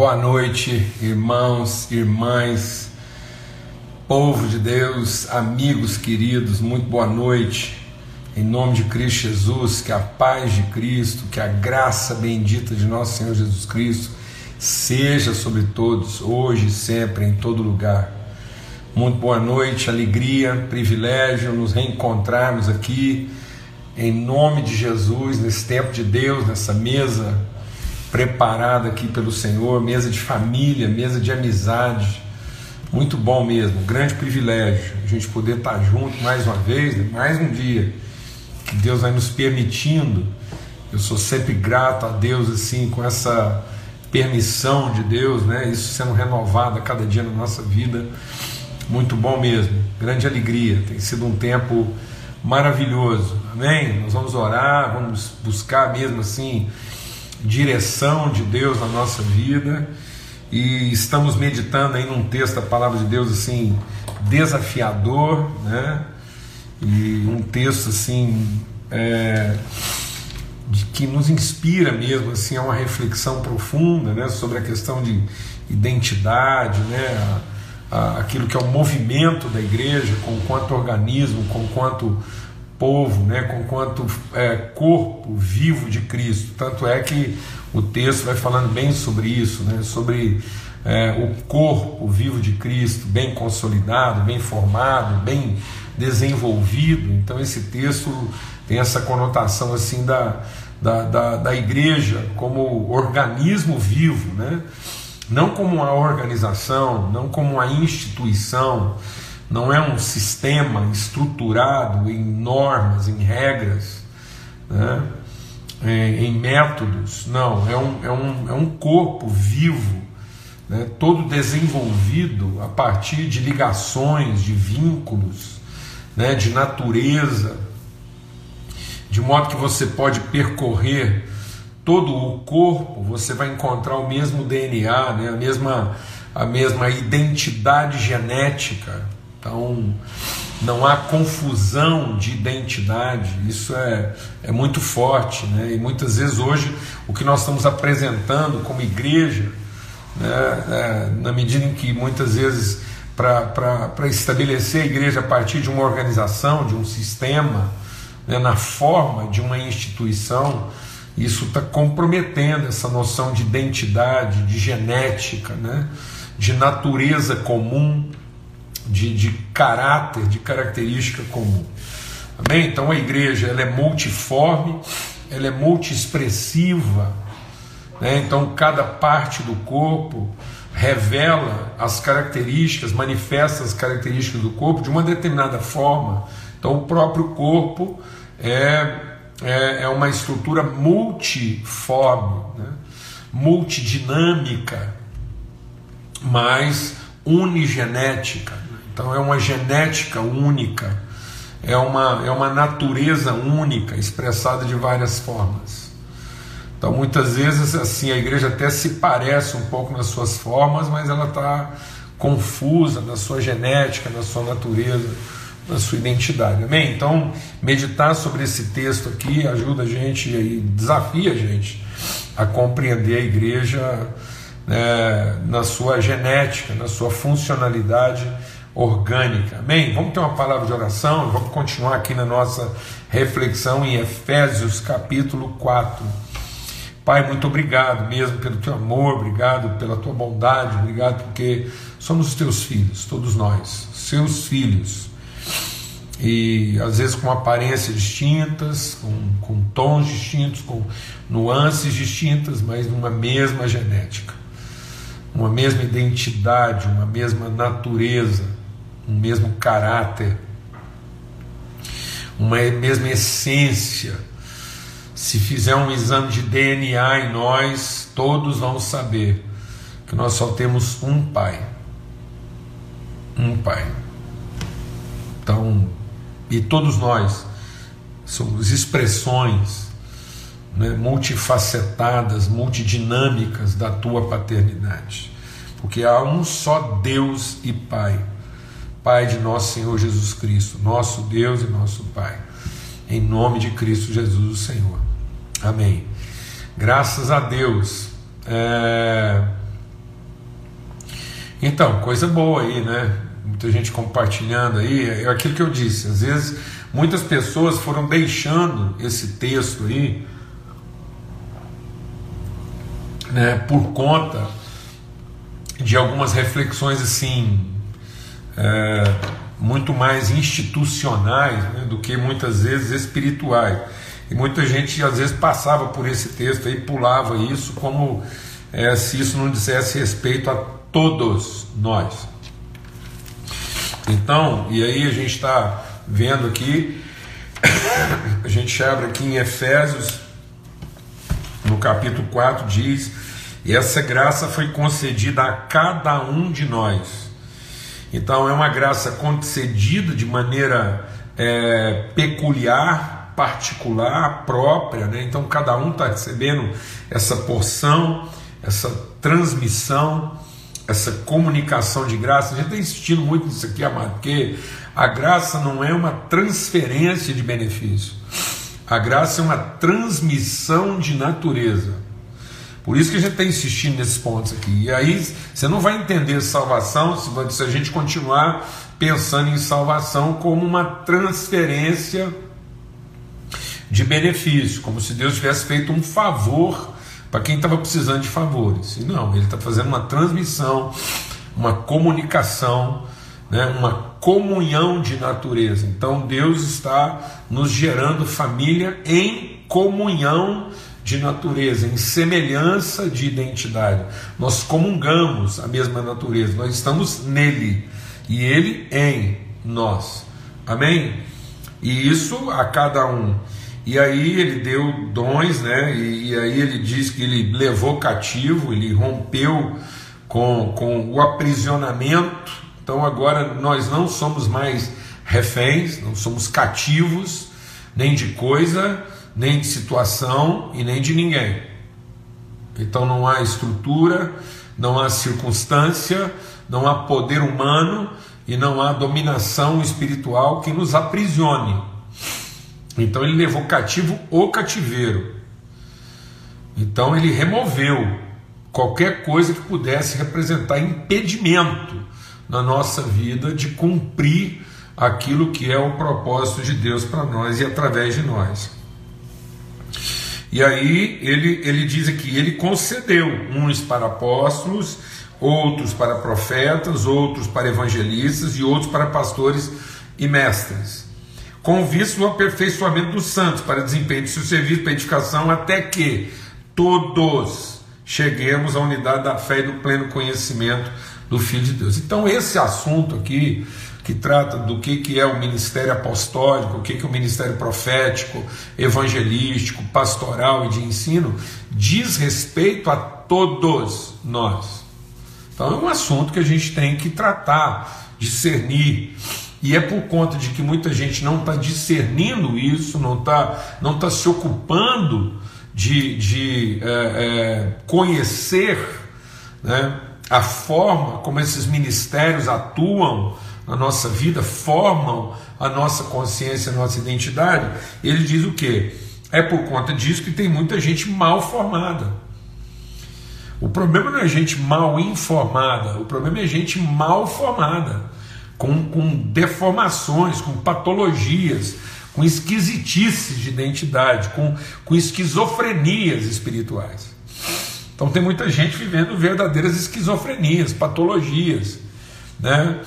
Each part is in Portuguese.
Boa noite, irmãos, irmãs, povo de Deus, amigos queridos, muito boa noite. Em nome de Cristo Jesus, que a paz de Cristo, que a graça bendita de nosso Senhor Jesus Cristo seja sobre todos, hoje, sempre, em todo lugar. Muito boa noite, alegria, privilégio nos reencontrarmos aqui, em nome de Jesus, nesse tempo de Deus, nessa mesa preparada aqui pelo Senhor, mesa de família, mesa de amizade. Muito bom mesmo, grande privilégio a gente poder estar junto mais uma vez, mais um dia que Deus vai nos permitindo. Eu sou sempre grato a Deus assim com essa permissão de Deus, né? Isso sendo renovado a cada dia na nossa vida. Muito bom mesmo, grande alegria. Tem sido um tempo maravilhoso. Amém? Nós vamos orar, vamos buscar mesmo assim direção de Deus na nossa vida e estamos meditando aí num texto da palavra de Deus assim desafiador, né? E um texto assim é, de, que nos inspira mesmo assim a uma reflexão profunda, né? Sobre a questão de identidade, né? A, a, aquilo que é o movimento da igreja, com quanto organismo, com quanto povo, né, com quanto é, corpo vivo de Cristo. Tanto é que o texto vai falando bem sobre isso, né, sobre é, o corpo vivo de Cristo, bem consolidado, bem formado, bem desenvolvido. Então esse texto tem essa conotação assim da, da, da, da igreja como organismo vivo, né? não como uma organização, não como uma instituição, não é um sistema estruturado em normas, em regras, né? em, em métodos, não, é um, é um, é um corpo vivo, né? todo desenvolvido a partir de ligações, de vínculos, né? de natureza, de modo que você pode percorrer todo o corpo, você vai encontrar o mesmo DNA, né? a, mesma, a mesma identidade genética então, não há confusão de identidade, isso é, é muito forte, né? e muitas vezes hoje o que nós estamos apresentando como igreja, né, é, na medida em que muitas vezes para estabelecer a igreja a partir de uma organização, de um sistema, né, na forma de uma instituição, isso está comprometendo essa noção de identidade, de genética, né, de natureza comum de, de caráter, de característica comum. Amém? Então a igreja ela é multiforme, ela é multiexpressiva, né? então cada parte do corpo revela as características, manifesta as características do corpo de uma determinada forma. Então o próprio corpo é, é, é uma estrutura multiforme, né? multidinâmica, mas unigenética. Então é uma genética única, é uma, é uma natureza única, expressada de várias formas. Então muitas vezes assim a igreja até se parece um pouco nas suas formas, mas ela está confusa na sua genética, na sua natureza, na sua identidade. Amém? Então meditar sobre esse texto aqui ajuda a gente e desafia a gente a compreender a igreja né, na sua genética, na sua funcionalidade orgânica. Amém? Vamos ter uma palavra de oração, vamos continuar aqui na nossa reflexão em Efésios capítulo 4. Pai, muito obrigado mesmo pelo teu amor, obrigado pela tua bondade, obrigado porque somos os teus filhos, todos nós, seus filhos. E às vezes com aparências distintas, com, com tons distintos, com nuances distintas, mas numa mesma genética, uma mesma identidade, uma mesma natureza um mesmo caráter, uma mesma essência. Se fizer um exame de DNA em nós, todos vão saber que nós só temos um Pai. Um Pai. Então, e todos nós somos expressões né, multifacetadas, multidinâmicas da tua paternidade. Porque há um só Deus e Pai Pai de nosso Senhor Jesus Cristo, nosso Deus e nosso Pai. Em nome de Cristo Jesus, o Senhor. Amém. Graças a Deus. É... Então, coisa boa aí, né? Muita gente compartilhando aí. É aquilo que eu disse. Às vezes, muitas pessoas foram deixando esse texto aí, né? Por conta de algumas reflexões assim. É, muito mais institucionais né, do que muitas vezes espirituais. E muita gente às vezes passava por esse texto e pulava isso como é, se isso não dissesse respeito a todos nós. Então, e aí a gente está vendo aqui, a gente abre aqui em Efésios, no capítulo 4, diz: E essa graça foi concedida a cada um de nós então é uma graça concedida de maneira é, peculiar, particular, própria, né? Então cada um está recebendo essa porção, essa transmissão, essa comunicação de graça. A gente está insistindo muito nisso aqui, amado, porque a graça não é uma transferência de benefício. A graça é uma transmissão de natureza. Por isso que a gente está insistindo nesses pontos aqui. E aí você não vai entender salvação se a gente continuar pensando em salvação como uma transferência de benefício, como se Deus tivesse feito um favor para quem estava precisando de favores. E não, ele está fazendo uma transmissão, uma comunicação, né, uma comunhão de natureza. Então Deus está nos gerando família em comunhão de natureza, em semelhança de identidade. Nós comungamos a mesma natureza, nós estamos nele e ele em nós. Amém? E isso a cada um. E aí ele deu dons, né? E, e aí ele diz que ele levou cativo, ele rompeu com, com o aprisionamento. Então agora nós não somos mais reféns, não somos cativos, nem de coisa, nem de situação e nem de ninguém. Então não há estrutura, não há circunstância, não há poder humano e não há dominação espiritual que nos aprisione. Então ele levou cativo o cativeiro. Então ele removeu qualquer coisa que pudesse representar impedimento na nossa vida de cumprir aquilo que é o propósito de Deus para nós e através de nós. E aí ele, ele diz aqui: ele concedeu uns para apóstolos, outros para profetas, outros para evangelistas e outros para pastores e mestres, com vista ao aperfeiçoamento dos santos, para desempenho de seu serviço, para edificação, até que todos cheguemos à unidade da fé e do pleno conhecimento do Filho de Deus. Então, esse assunto aqui que trata do que, que é o ministério apostólico, o que, que é o ministério profético, evangelístico, pastoral e de ensino, diz respeito a todos nós. Então é um assunto que a gente tem que tratar, discernir. E é por conta de que muita gente não está discernindo isso, não está não tá se ocupando de, de é, é, conhecer né, a forma como esses ministérios atuam na nossa vida, formam a nossa consciência, a nossa identidade, ele diz o que? É por conta disso que tem muita gente mal formada. O problema não é gente mal informada, o problema é gente mal formada, com, com deformações, com patologias, com esquisitices de identidade, com, com esquizofrenias espirituais. Então tem muita gente vivendo verdadeiras esquizofrenias, patologias, né?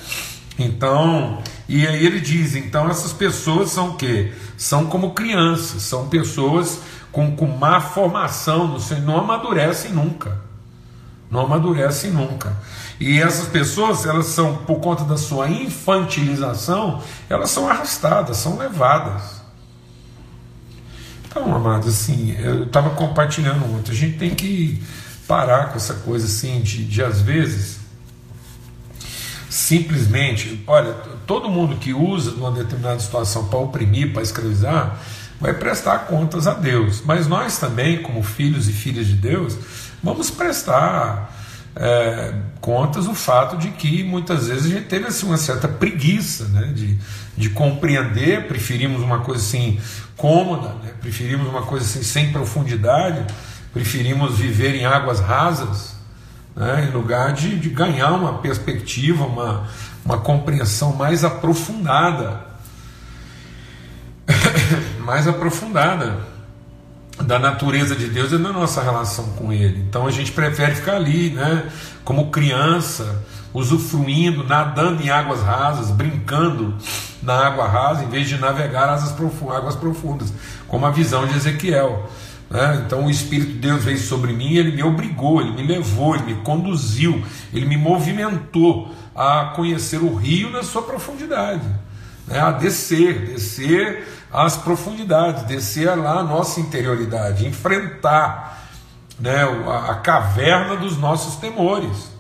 Então, e aí ele diz: então essas pessoas são o quê? São como crianças, são pessoas com, com má formação, não, não amadurecem nunca. Não amadurecem nunca. E essas pessoas, elas são, por conta da sua infantilização, elas são arrastadas, são levadas. Então, amados, assim, eu estava compartilhando ontem, a gente tem que parar com essa coisa assim de, de às vezes simplesmente, olha, todo mundo que usa uma determinada situação para oprimir, para escravizar, vai prestar contas a Deus. Mas nós também, como filhos e filhas de Deus, vamos prestar é, contas o fato de que muitas vezes a gente teve assim, uma certa preguiça né, de, de compreender, preferimos uma coisa assim cômoda, né, preferimos uma coisa assim sem profundidade, preferimos viver em águas rasas né, em lugar de, de ganhar uma perspectiva, uma, uma compreensão mais aprofundada. mais aprofundada da natureza de Deus e da nossa relação com Ele. Então a gente prefere ficar ali, né, como criança, usufruindo, nadando em águas rasas, brincando na água rasa, em vez de navegar águas profundas, como a visão de Ezequiel. Né? Então o Espírito de Deus veio sobre mim, ele me obrigou, ele me levou, ele me conduziu, ele me movimentou a conhecer o rio na sua profundidade, né? a descer, descer as profundidades, descer lá a nossa interioridade, enfrentar né, a caverna dos nossos temores,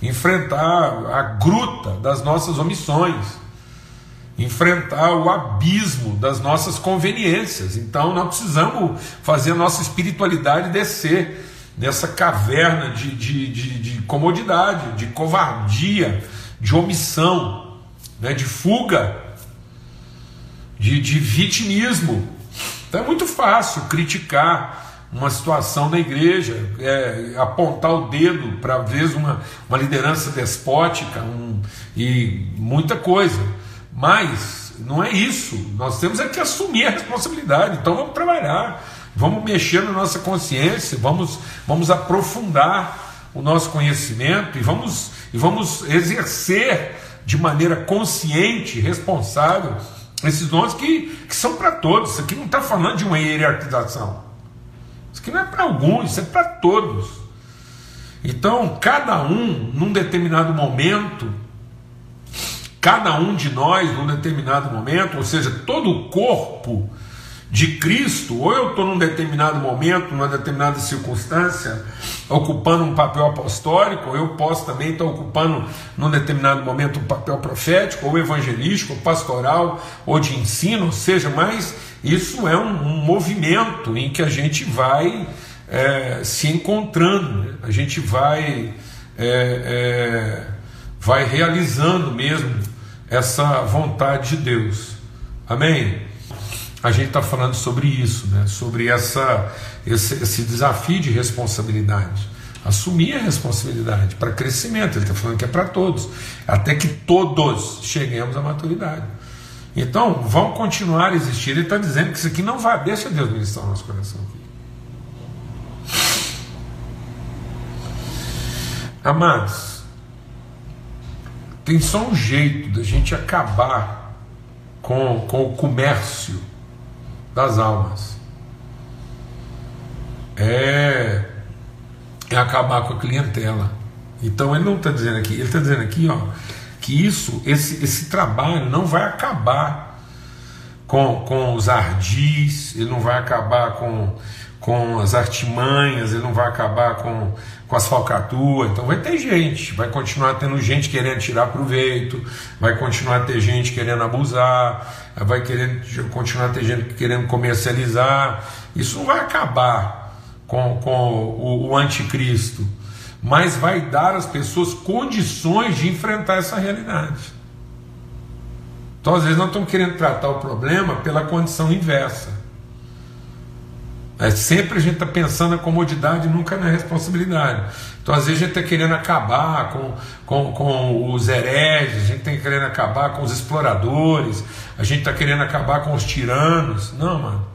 enfrentar a gruta das nossas omissões, enfrentar o abismo das nossas conveniências. Então nós precisamos fazer a nossa espiritualidade descer nessa caverna de, de, de, de comodidade, de covardia, de omissão, né, de fuga de, de vitimismo. Então é muito fácil criticar uma situação da igreja, é, apontar o dedo para, vezes, uma, uma liderança despótica um, e muita coisa. Mas não é isso. Nós temos é que assumir a responsabilidade. Então vamos trabalhar, vamos mexer na nossa consciência, vamos, vamos aprofundar o nosso conhecimento e vamos, e vamos exercer de maneira consciente, responsável, esses dons que, que são para todos. Isso aqui não está falando de uma hierarquização. Isso aqui não é para alguns, isso é para todos. Então, cada um, num determinado momento, cada um de nós, num determinado momento, ou seja, todo o corpo de Cristo, ou eu estou num determinado momento, numa determinada circunstância, ocupando um papel apostólico, ou eu posso também estar ocupando num determinado momento um papel profético, ou evangelístico, ou pastoral, ou de ensino, ou seja, mas isso é um, um movimento em que a gente vai é, se encontrando, né? a gente vai, é, é, vai realizando mesmo essa vontade de Deus. Amém? a gente está falando sobre isso, né? sobre essa, esse, esse desafio de responsabilidade. Assumir a responsabilidade para crescimento, ele está falando que é para todos, até que todos cheguemos à maturidade. Então, vão continuar a existir. Ele está dizendo que isso aqui não vai, deixa Deus ministrar o nosso coração aqui. Amados, tem só um jeito da gente acabar com, com o comércio das almas. É, é acabar com a clientela. Então ele não está dizendo aqui, ele está dizendo aqui ó, que isso, esse, esse trabalho não vai acabar com, com os ardis, ele não vai acabar com, com as artimanhas, ele não vai acabar com, com as falcatruas. Então vai ter gente, vai continuar tendo gente querendo tirar proveito, vai continuar ter gente querendo abusar, vai querendo continuar ter gente querendo comercializar. Isso não vai acabar com, com o, o anticristo, mas vai dar às pessoas condições de enfrentar essa realidade. Então, às vezes, nós estamos querendo tratar o problema pela condição inversa. É, sempre a gente está pensando na comodidade, nunca na responsabilidade. Então, às vezes, a gente está querendo acabar com, com, com os hereges, a gente está querendo acabar com os exploradores, a gente está querendo acabar com os tiranos. Não, mano.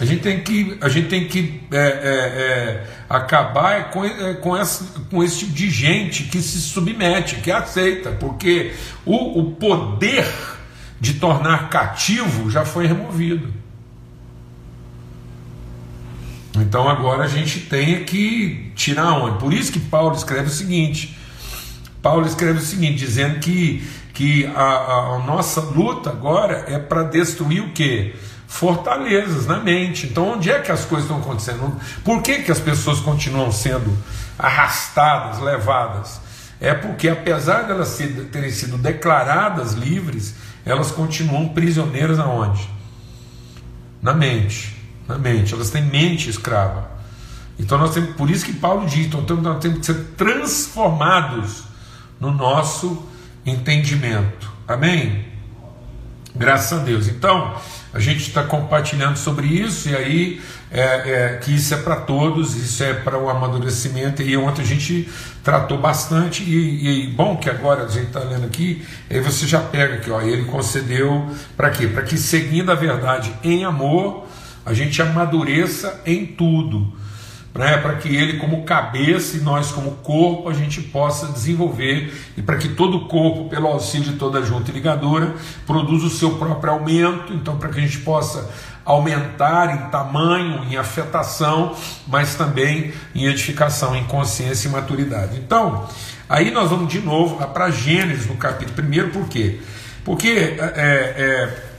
A gente tem que, a gente tem que é, é, é, acabar com, é, com, esse, com esse tipo de gente que se submete, que aceita, porque o, o poder de tornar cativo já foi removido. Então agora a gente tem que tirar onde? Por isso que Paulo escreve o seguinte: Paulo escreve o seguinte, dizendo que, que a, a, a nossa luta agora é para destruir o que? Fortalezas na mente. Então, onde é que as coisas estão acontecendo? Por que, que as pessoas continuam sendo arrastadas, levadas? É porque, apesar de elas terem sido declaradas livres, elas continuam prisioneiras aonde? Na mente mente, elas têm mente escrava. Então nós temos, por isso que Paulo diz, então nós temos que ser transformados no nosso entendimento. Amém? Graças a Deus. Então, a gente está compartilhando sobre isso, e aí é, é, que isso é para todos, isso é para o amadurecimento, e ontem a gente tratou bastante, e, e bom que agora a gente está lendo aqui, aí você já pega aqui, ó, ele concedeu para quê? Para que seguindo a verdade em amor, a gente amadureça em tudo né, para que ele, como cabeça e nós, como corpo, a gente possa desenvolver e para que todo o corpo, pelo auxílio de toda junta e ligadura, produza o seu próprio aumento, então, para que a gente possa aumentar em tamanho, em afetação, mas também em edificação, em consciência e maturidade. Então, aí nós vamos de novo para Gênesis, no capítulo 1, por quê? Porque é, é,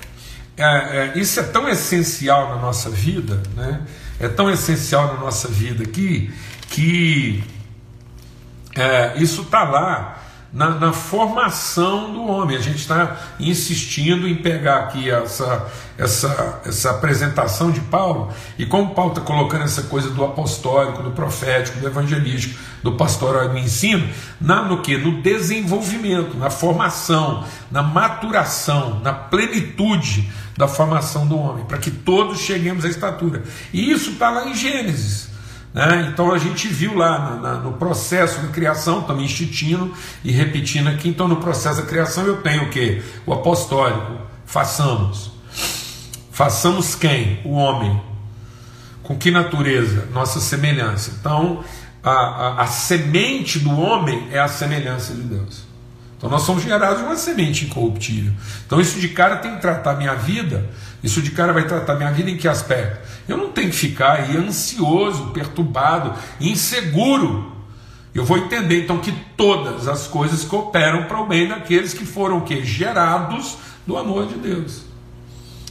é, é, isso é tão essencial na nossa vida, né? é tão essencial na nossa vida aqui que é, isso está lá na, na, formação do homem. A gente está insistindo em pegar aqui essa, essa, essa apresentação de Paulo, e como Paulo está colocando essa coisa do apostólico, do profético, do evangelístico, do pastoral e do ensino, na, no que? No desenvolvimento, na formação, na maturação, na plenitude da formação do homem, para que todos cheguemos à estatura. E isso está lá em Gênesis. Né? Então a gente viu lá no, na, no processo de criação, estamos instituindo e repetindo aqui. Então, no processo da criação, eu tenho o que? O apostólico. Façamos. Façamos quem? O homem. Com que natureza? Nossa semelhança. Então, a, a, a semente do homem é a semelhança de Deus. Então nós somos gerados de uma semente incorruptível. Então isso de cara tem que tratar minha vida. Isso de cara vai tratar minha vida em que aspecto? Eu não tenho que ficar aí ansioso, perturbado, inseguro. Eu vou entender então que todas as coisas cooperam para o bem daqueles que foram que gerados do amor de Deus.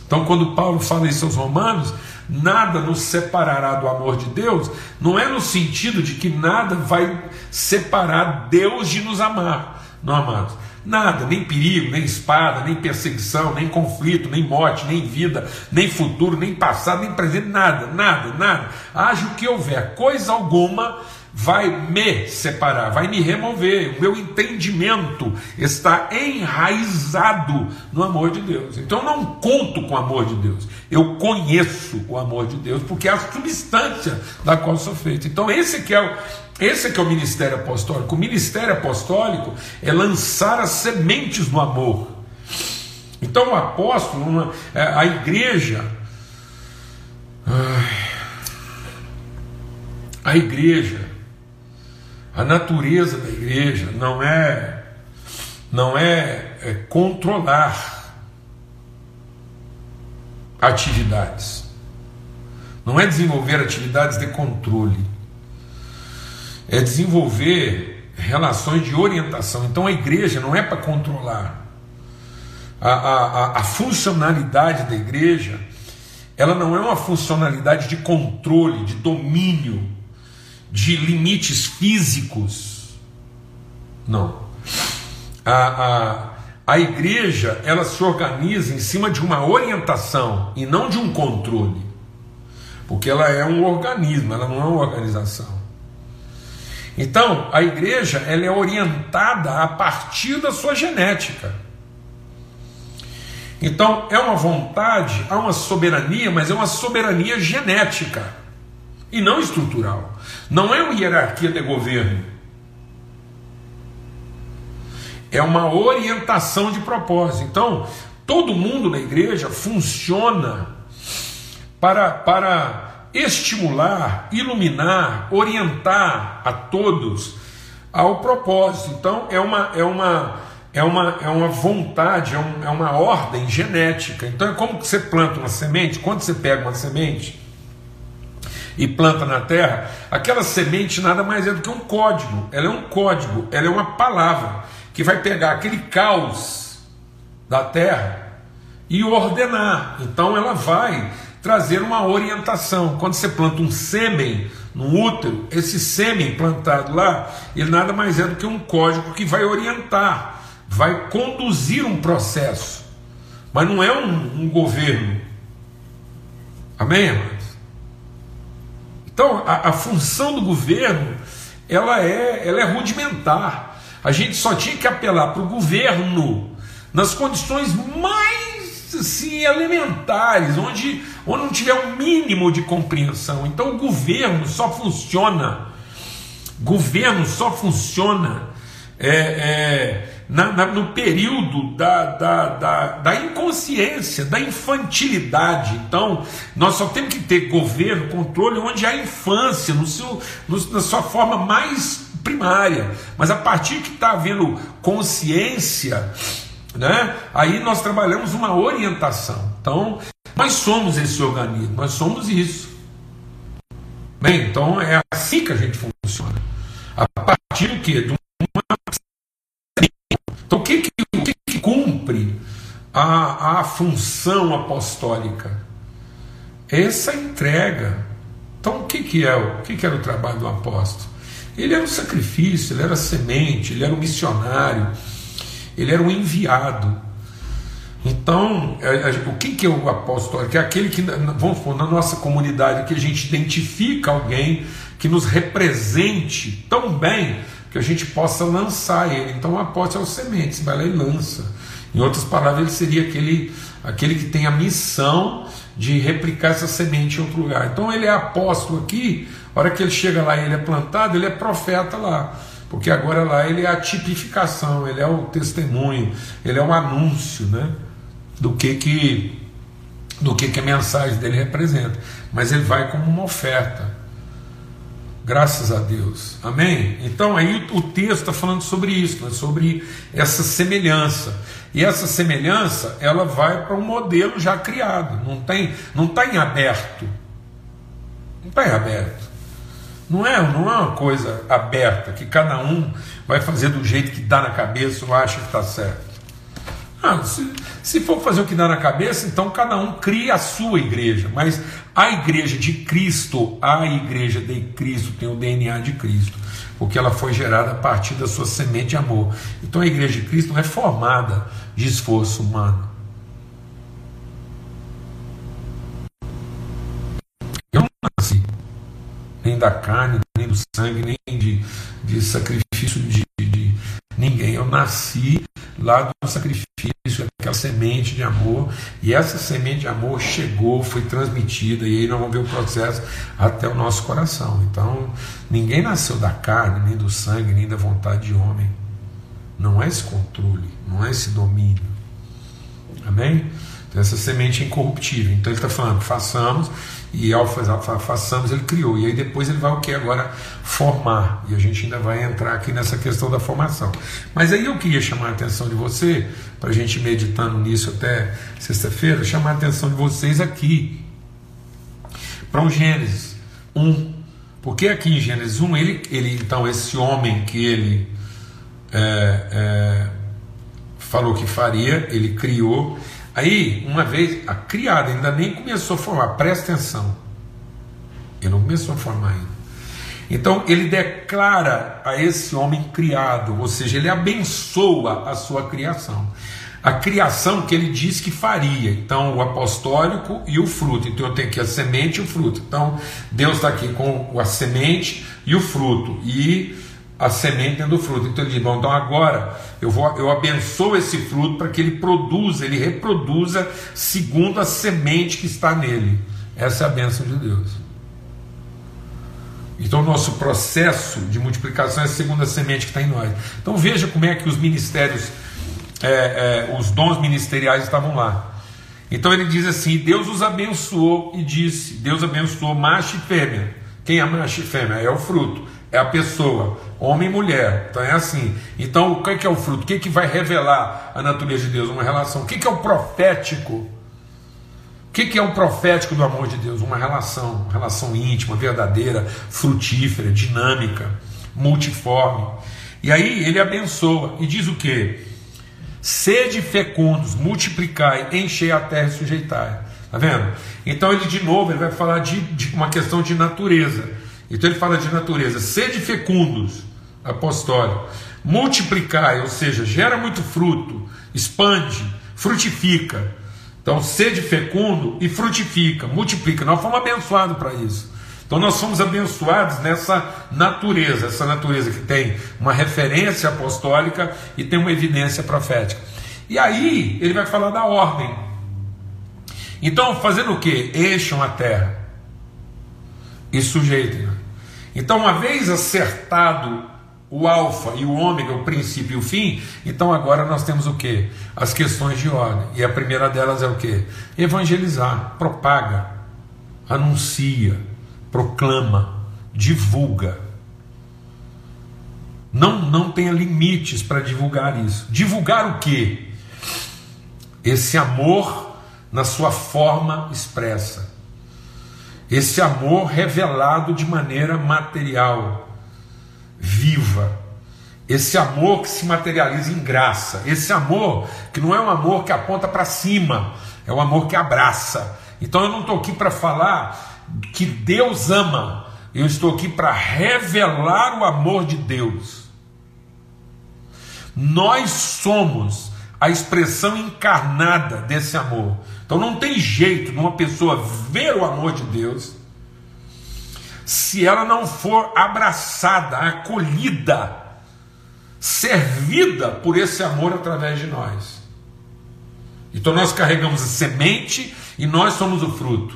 Então quando Paulo fala isso aos romanos, nada nos separará do amor de Deus, não é no sentido de que nada vai separar Deus de nos amar não amados? Nada, nem perigo, nem espada, nem perseguição, nem conflito, nem morte, nem vida, nem futuro, nem passado, nem presente, nada, nada, nada. Haja o que houver, coisa alguma vai me separar, vai me remover. O meu entendimento está enraizado no amor de Deus. Então eu não conto com o amor de Deus, eu conheço o amor de Deus, porque é a substância da qual sou feito. Então esse que é esse que é o ministério apostólico. O ministério apostólico é lançar as sementes do amor. Então o apóstolo, uma, é, a igreja, a igreja a natureza da igreja não é não é, é controlar atividades. Não é desenvolver atividades de controle. É desenvolver relações de orientação. Então a igreja não é para controlar. A, a, a, funcionalidade da igreja, ela não é uma funcionalidade de controle, de domínio de limites físicos. Não. A, a, a igreja ela se organiza em cima de uma orientação e não de um controle. Porque ela é um organismo, ela não é uma organização. Então, a igreja ela é orientada a partir da sua genética. Então, é uma vontade, há uma soberania, mas é uma soberania genética e não estrutural. Não é uma hierarquia de governo. É uma orientação de propósito. Então, todo mundo na igreja funciona para, para estimular, iluminar, orientar a todos ao propósito. Então, é uma, é uma, é uma, é uma vontade, é, um, é uma ordem genética. Então, é como que você planta uma semente. Quando você pega uma semente, e planta na terra, aquela semente nada mais é do que um código. Ela é um código, ela é uma palavra que vai pegar aquele caos da terra e ordenar. Então ela vai trazer uma orientação. Quando você planta um sêmen no útero, esse sêmen plantado lá, ele nada mais é do que um código que vai orientar, vai conduzir um processo, mas não é um, um governo. Amém, irmãos? Então, a, a função do governo ela é, ela é rudimentar. A gente só tinha que apelar para o governo nas condições mais assim, elementares, onde, onde não tiver um mínimo de compreensão. Então o governo só funciona, governo só funciona é, é, na, na, no período da, da, da, da, inconsciência, da infantilidade. Então, nós só temos que ter governo, controle, onde há infância, no seu, no, na sua forma mais primária. Mas a partir que está havendo consciência, né, aí nós trabalhamos uma orientação. Então, nós somos esse organismo, nós somos isso. Bem, então é assim que a gente funciona. A partir do que? De então, o que, que, o que, que cumpre a, a função apostólica? Essa entrega. Então, o que, que é o que, que era o trabalho do apóstolo? Ele era um sacrifício, ele era semente, ele era um missionário, ele era um enviado. Então, é, é, o que, que é o apóstolo? Que é aquele que, vamos supor, na nossa comunidade, que a gente identifica alguém que nos represente tão bem que a gente possa lançar ele. Então, o apóstolo é o semente, você vai lá e lança. Em outras palavras, ele seria aquele, aquele que tem a missão de replicar essa semente em outro lugar. Então, ele é apóstolo aqui, a hora que ele chega lá e ele é plantado, ele é profeta lá. Porque agora lá ele é a tipificação, ele é o testemunho, ele é o anúncio né, do que, que, do que, que a mensagem dele representa. Mas ele vai como uma oferta. Graças a Deus. Amém? Então aí o texto está falando sobre isso, sobre essa semelhança. E essa semelhança ela vai para um modelo já criado. Não tem, não está em aberto. Não está em aberto. Não é, não é uma coisa aberta que cada um vai fazer do jeito que dá na cabeça ou acha que está certo. Ah, se, se for fazer o que dá na cabeça, então cada um cria a sua igreja. Mas a igreja de Cristo, a igreja de Cristo tem o DNA de Cristo, porque ela foi gerada a partir da sua semente de amor. Então a igreja de Cristo não é formada de esforço humano. Eu não nasci nem da carne, nem do sangue, nem de, de sacrifício de, de ninguém. Eu nasci lá do sacrifício, aquela semente de amor, e essa semente de amor chegou, foi transmitida, e aí nós vamos ver o processo até o nosso coração. Então, ninguém nasceu da carne, nem do sangue, nem da vontade de homem. Não é esse controle, não é esse domínio. Amém? Então, essa semente é incorruptível. Então, ele está falando, façamos e ao façamos, ele criou. E aí depois ele vai o que agora? Formar. E a gente ainda vai entrar aqui nessa questão da formação. Mas aí eu queria chamar a atenção de você, para a gente meditando nisso até sexta-feira, chamar a atenção de vocês aqui, para o Gênesis 1. Porque aqui em Gênesis 1, ele, ele então, esse homem que ele é, é, falou que faria, ele criou, Aí, uma vez, a criada ainda nem começou a formar, presta atenção. Ele não começou a formar ainda. Então, ele declara a esse homem criado, ou seja, ele abençoa a sua criação. A criação que ele diz que faria. Então, o apostólico e o fruto. Então, eu tenho aqui a semente e o fruto. Então, Deus está aqui com a semente e o fruto. E a semente do fruto. Então ele diz: Bom, então agora eu, vou, eu abençoo esse fruto para que ele produza, ele reproduza segundo a semente que está nele. Essa é a bênção de Deus. Então, o nosso processo de multiplicação é segundo a semente que está em nós. Então, veja como é que os ministérios, é, é, os dons ministeriais estavam lá. Então, ele diz assim: Deus os abençoou e disse: Deus abençoou macho e fêmea. Quem é macho e fêmea? É o fruto é a pessoa, homem e mulher. Então é assim. Então o que é o fruto? O que, é que vai revelar a natureza de Deus? Uma relação. O que é o profético? O que é o profético do amor de Deus? Uma relação, uma relação íntima, verdadeira, frutífera, dinâmica, multiforme. E aí ele abençoa e diz o que? Sede fecundos, multiplicai, enchei a terra e sujeitai. Tá vendo? Então ele de novo ele vai falar de, de uma questão de natureza. Então ele fala de natureza, sede fecundos, apostólico, multiplicai, ou seja, gera muito fruto, expande, frutifica. Então, sede fecundo e frutifica, multiplica. Nós fomos abençoados para isso. Então, nós somos abençoados nessa natureza, essa natureza que tem uma referência apostólica e tem uma evidência profética. E aí, ele vai falar da ordem. Então, fazendo o que? Eixam a terra e sujeitem. Então, uma vez acertado o alfa e o ômega, o princípio e o fim, então agora nós temos o que? As questões de ordem. E a primeira delas é o que? Evangelizar, propaga, anuncia, proclama, divulga. Não, não tenha limites para divulgar isso. Divulgar o que? Esse amor na sua forma expressa. Esse amor revelado de maneira material, viva. Esse amor que se materializa em graça. Esse amor que não é um amor que aponta para cima, é um amor que abraça. Então eu não estou aqui para falar que Deus ama, eu estou aqui para revelar o amor de Deus. Nós somos a expressão encarnada desse amor. Então não tem jeito de uma pessoa ver o amor de Deus se ela não for abraçada, acolhida, servida por esse amor através de nós. Então nós carregamos a semente e nós somos o fruto.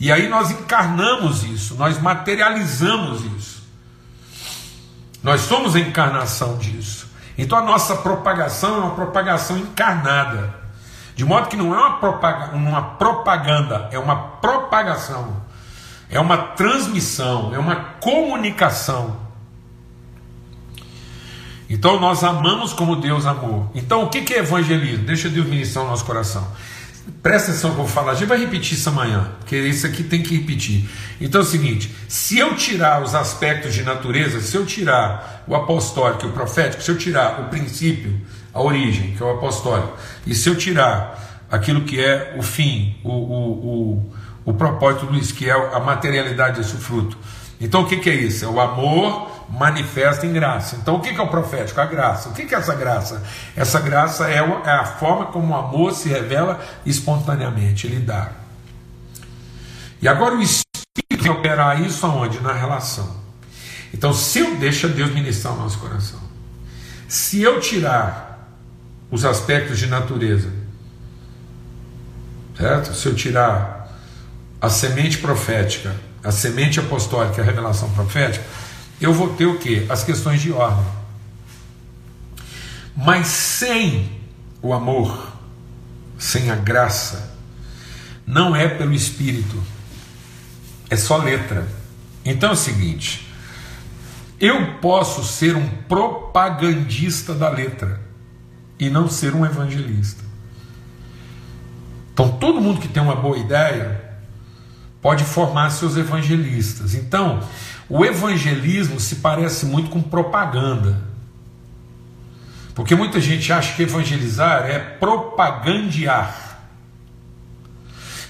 E aí nós encarnamos isso, nós materializamos isso. Nós somos a encarnação disso. Então a nossa propagação é uma propagação encarnada. De modo que não é uma propaganda, uma propaganda, é uma propagação, é uma transmissão, é uma comunicação. Então nós amamos como Deus amou. Então o que é evangelismo? Deixa Deus ministrar o nosso coração. Presta atenção que eu vou falar, a gente vai repetir isso amanhã, porque isso aqui tem que repetir. Então é o seguinte: se eu tirar os aspectos de natureza, se eu tirar o apostólico e o profético, se eu tirar o princípio, a origem, que é o apostólico, e se eu tirar aquilo que é o fim, o, o, o, o propósito do isso, que é a materialidade desse fruto. Então o que, que é isso? É o amor manifesta em graça. Então, o que é o profético? A graça. O que é essa graça? Essa graça é, é a forma como o amor se revela espontaneamente, ele dá. E agora o Espírito vai operar isso aonde? Na relação. Então, se eu deixo Deus ministrar o nosso coração, se eu tirar os aspectos de natureza, certo? Se eu tirar a semente profética, a semente apostólica, a revelação profética, eu vou ter o que? As questões de ordem. Mas sem o amor, sem a graça, não é pelo Espírito, é só letra. Então é o seguinte: eu posso ser um propagandista da letra e não ser um evangelista. Então todo mundo que tem uma boa ideia pode formar seus evangelistas. Então, o evangelismo se parece muito com propaganda. Porque muita gente acha que evangelizar é propagandear.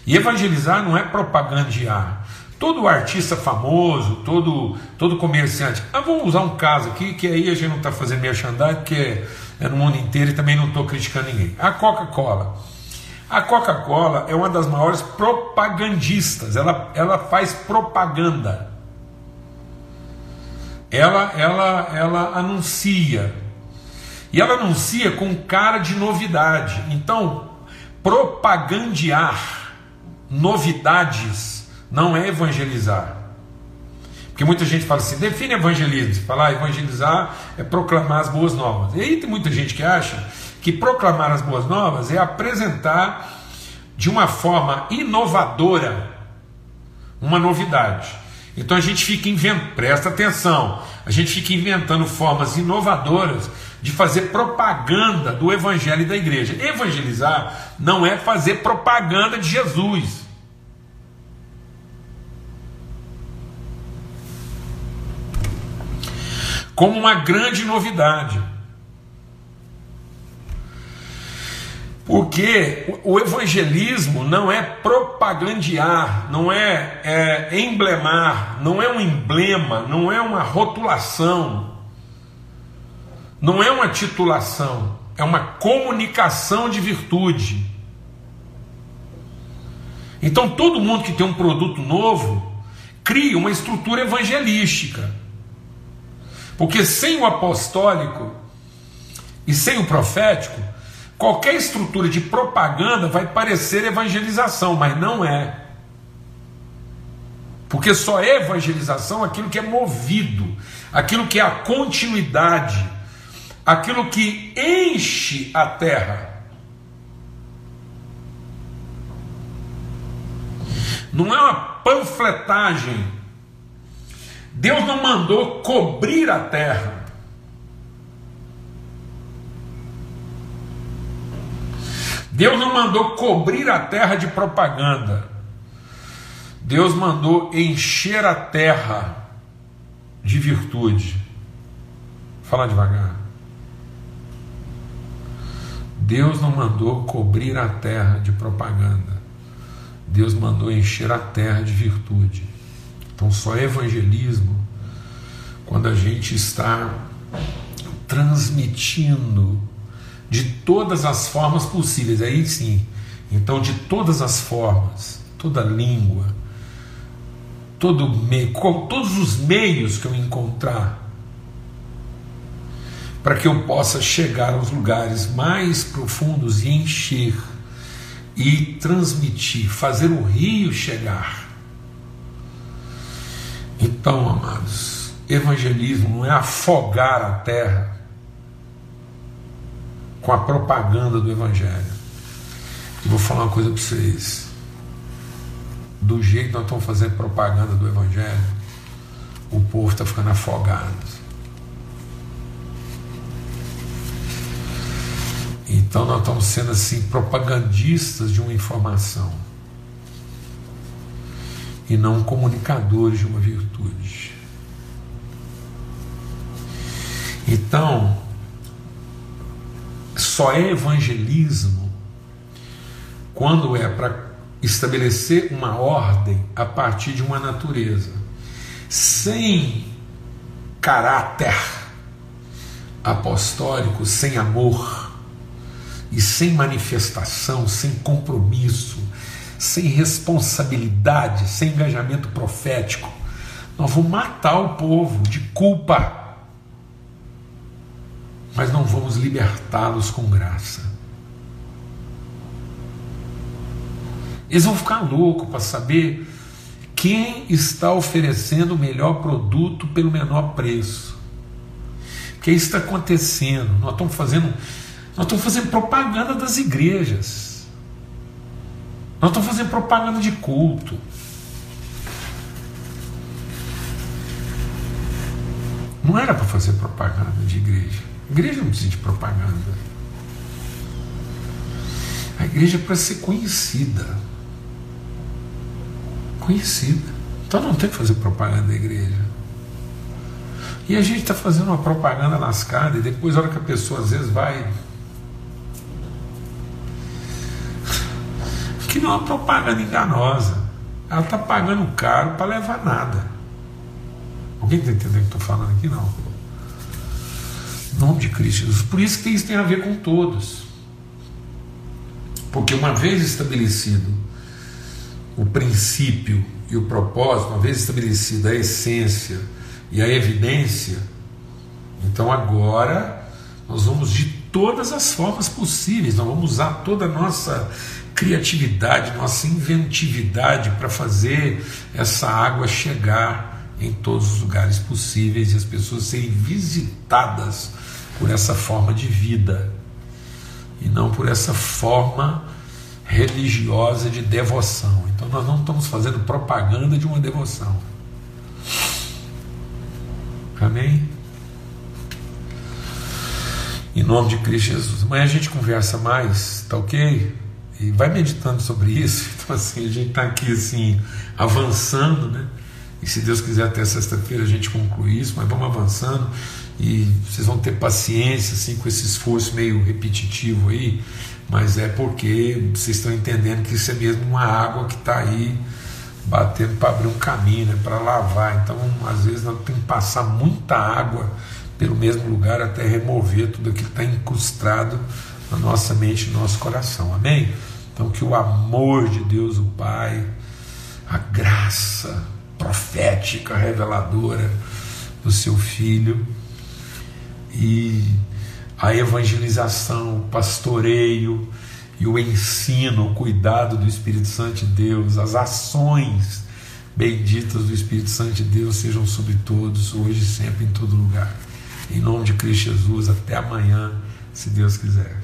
E evangelizar não é propagandear. Todo artista famoso, todo, todo comerciante. Ah, vamos usar um caso aqui, que aí a gente não está fazendo merchandising, porque é, é no mundo inteiro e também não estou criticando ninguém. A Coca-Cola. A Coca-Cola é uma das maiores propagandistas, ela, ela faz propaganda ela, ela, ela anuncia. E ela anuncia com cara de novidade. Então, propagandear novidades não é evangelizar. Porque muita gente fala assim, define evangelismo. Falar ah, evangelizar é proclamar as boas novas. E aí tem muita gente que acha que proclamar as boas novas é apresentar de uma forma inovadora uma novidade. Então a gente fica inventando, presta atenção, a gente fica inventando formas inovadoras de fazer propaganda do evangelho e da igreja. Evangelizar não é fazer propaganda de Jesus. Como uma grande novidade. Porque o evangelismo não é propagandear, não é, é, emblemar, não é um emblema, não é uma rotulação, não é uma titulação, é uma comunicação de virtude. Então todo mundo que tem um produto novo cria uma estrutura evangelística. Porque sem o apostólico e sem o profético, Qualquer estrutura de propaganda vai parecer evangelização, mas não é. Porque só é evangelização aquilo que é movido, aquilo que é a continuidade, aquilo que enche a terra. Não é uma panfletagem. Deus não mandou cobrir a terra. Deus não mandou cobrir a terra de propaganda. Deus mandou encher a terra de virtude. Fala devagar. Deus não mandou cobrir a terra de propaganda. Deus mandou encher a terra de virtude. Então só é evangelismo quando a gente está transmitindo de todas as formas possíveis. Aí sim. Então, de todas as formas, toda língua, todo meio, todos os meios que eu encontrar, para que eu possa chegar aos lugares mais profundos e encher e transmitir, fazer o rio chegar. Então, amados, evangelismo não é afogar a terra com a propaganda do evangelho. E vou falar uma coisa para vocês. Do jeito que nós estamos fazendo propaganda do evangelho, o povo está ficando afogado. Então nós estamos sendo assim propagandistas de uma informação e não comunicadores de uma virtude. Então, só é evangelismo quando é para estabelecer uma ordem a partir de uma natureza, sem caráter apostólico, sem amor e sem manifestação, sem compromisso, sem responsabilidade, sem engajamento profético, nós vamos matar o povo de culpa, mas não vamos libertá-los com graça. Eles vão ficar loucos para saber quem está oferecendo o melhor produto pelo menor preço. Que isso está acontecendo. Nós estamos fazendo nós estamos fazendo propaganda das igrejas. Nós estamos fazendo propaganda de culto. Não era para fazer propaganda de igreja. Igreja não precisa de propaganda. A igreja é para ser conhecida. Conhecida. Então não tem que fazer propaganda da igreja. E a gente está fazendo uma propaganda lascada e depois, a hora que a pessoa às vezes vai não é uma propaganda enganosa. Ela está pagando caro para levar nada. Alguém está entendendo o que estou falando aqui? Não. Em nome de Cristo Jesus. Por isso que isso tem a ver com todos. Porque uma vez estabelecido o princípio e o propósito, uma vez estabelecida a essência e a evidência, então agora nós vamos de todas as formas possíveis, nós vamos usar toda a nossa criatividade, nossa inventividade para fazer essa água chegar em todos os lugares possíveis e as pessoas serem visitadas por essa forma de vida e não por essa forma religiosa de devoção. Então nós não estamos fazendo propaganda de uma devoção. Amém? Em nome de Cristo Jesus. Amanhã a gente conversa mais, tá ok? E vai meditando sobre isso. Então, assim, a gente está aqui assim, avançando, né? E se Deus quiser, até sexta-feira a gente conclui isso, mas vamos avançando. E vocês vão ter paciência assim, com esse esforço meio repetitivo aí, mas é porque vocês estão entendendo que isso é mesmo uma água que está aí batendo para abrir um caminho, né, para lavar. Então, às vezes, nós temos que passar muita água pelo mesmo lugar até remover tudo aquilo que está incrustado na nossa mente e no nosso coração. Amém? Então, que o amor de Deus, o Pai, a graça profética, reveladora do seu Filho e a evangelização, o pastoreio e o ensino, o cuidado do Espírito Santo de Deus, as ações benditas do Espírito Santo de Deus sejam sobre todos, hoje e sempre, em todo lugar. Em nome de Cristo Jesus, até amanhã, se Deus quiser.